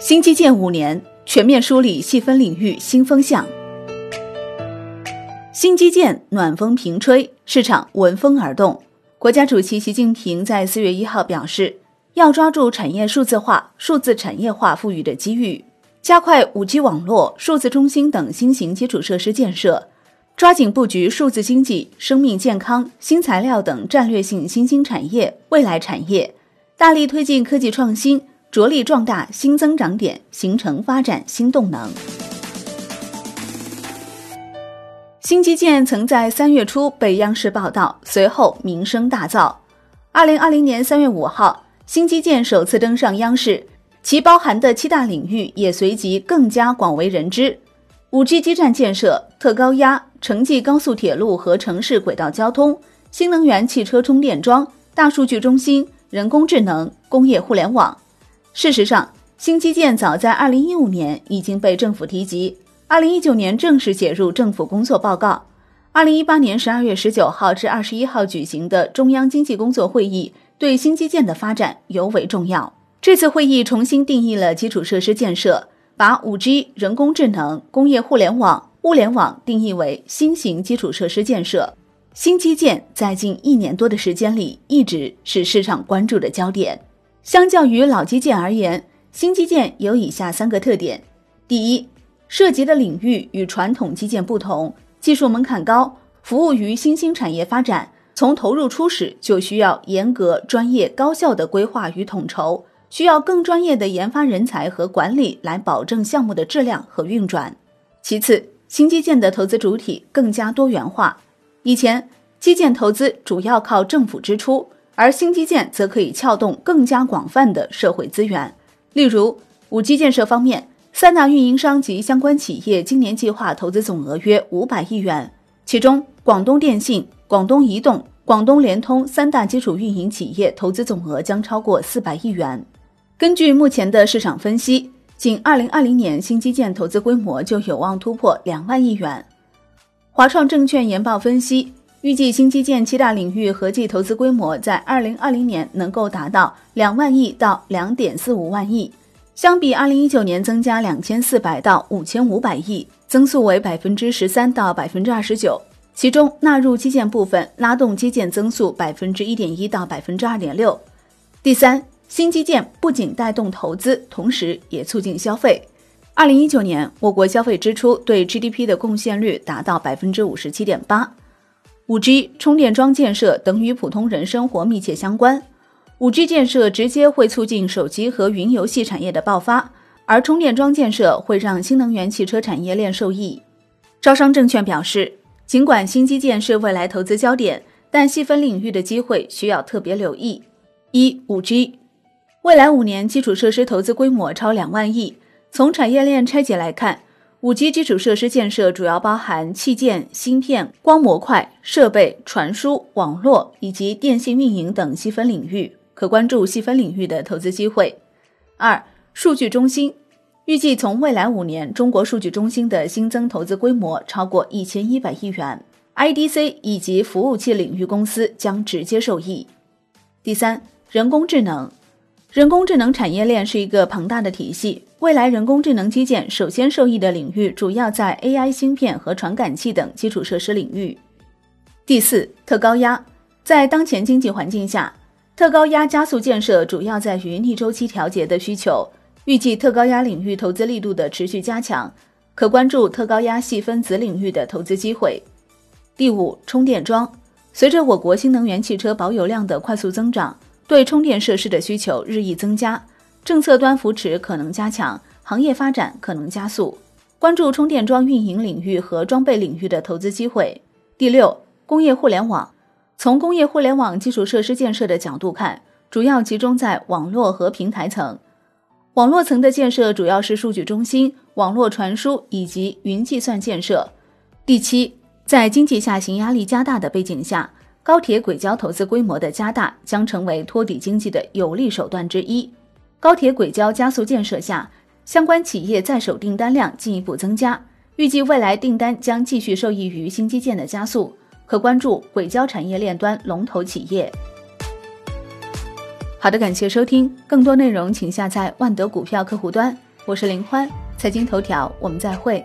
新基建五年全面梳理细分领域新风向，新基建暖风频吹，市场闻风而动。国家主席习近平在四月一号表示，要抓住产业数字化、数字产业化赋予的机遇，加快五 G 网络、数字中心等新型基础设施建设，抓紧布局数字经济、生命健康、新材料等战略性新兴产业、未来产业，大力推进科技创新。着力壮大新增长点，形成发展新动能。新基建曾在三月初被央视报道，随后名声大噪。二零二零年三月五号，新基建首次登上央视，其包含的七大领域也随即更加广为人知：五 G 基站建设、特高压、城际高速铁路和城市轨道交通、新能源汽车充电桩、大数据中心、人工智能、工业互联网。事实上，新基建早在二零一五年已经被政府提及，二零一九年正式写入政府工作报告。二零一八年十二月十九号至二十一号举行的中央经济工作会议对新基建的发展尤为重要。这次会议重新定义了基础设施建设，把五 G、人工智能、工业互联网、物联网定义为新型基础设施建设。新基建在近一年多的时间里一直是市场关注的焦点。相较于老基建而言，新基建有以下三个特点：第一，涉及的领域与传统基建不同，技术门槛高，服务于新兴产业发展，从投入初始就需要严格、专业、高效的规划与统筹，需要更专业的研发人才和管理来保证项目的质量和运转。其次，新基建的投资主体更加多元化，以前基建投资主要靠政府支出。而新基建则可以撬动更加广泛的社会资源，例如五 G 建设方面，三大运营商及相关企业今年计划投资总额约五百亿元，其中广东电信、广东移动、广东联通三大基础运营企业投资总额将超过四百亿元。根据目前的市场分析，仅二零二零年新基建投资规模就有望突破两万亿元。华创证券研报分析。预计新基建七大领域合计投资规模在二零二零年能够达到两万亿到两点四五万亿，相比二零一九年增加两千四百到五千五百亿，增速为百分之十三到百分之二十九。其中纳入基建部分，拉动基建增速百分之一点一到百分之二点六。第三，新基建不仅带动投资，同时也促进消费。二零一九年，我国消费支出对 GDP 的贡献率达到百分之五十七点八。五 G 充电桩建设等与普通人生活密切相关。五 G 建设直接会促进手机和云游戏产业的爆发，而充电桩建设会让新能源汽车产业链受益。招商证券表示，尽管新基建是未来投资焦点，但细分领域的机会需要特别留意。一、五 G，未来五年基础设施投资规模超两万亿。从产业链拆解来看。五 G 基础设施建设主要包含器件、芯片、光模块、设备、传输、网络以及电信运营等细分领域，可关注细分领域的投资机会。二、数据中心预计从未来五年，中国数据中心的新增投资规模超过一千一百亿元，IDC 以及服务器领域公司将直接受益。第三，人工智能。人工智能产业链是一个庞大的体系，未来人工智能基建首先受益的领域主要在 AI 芯片和传感器等基础设施领域。第四，特高压，在当前经济环境下，特高压加速建设主要在于逆周期调节的需求，预计特高压领域投资力度的持续加强，可关注特高压细分子领域的投资机会。第五，充电桩，随着我国新能源汽车保有量的快速增长。对充电设施的需求日益增加，政策端扶持可能加强，行业发展可能加速。关注充电桩运营领域和装备领域的投资机会。第六，工业互联网。从工业互联网基础设施建设的角度看，主要集中在网络和平台层。网络层的建设主要是数据中心、网络传输以及云计算建设。第七，在经济下行压力加大的背景下。高铁轨交投资规模的加大将成为托底经济的有力手段之一。高铁轨交加速建设下，相关企业在手订单量进一步增加，预计未来订单将继续受益于新基建的加速，可关注轨交产业链端龙头企业。好的，感谢收听，更多内容请下载万德股票客户端。我是林欢，财经头条，我们再会。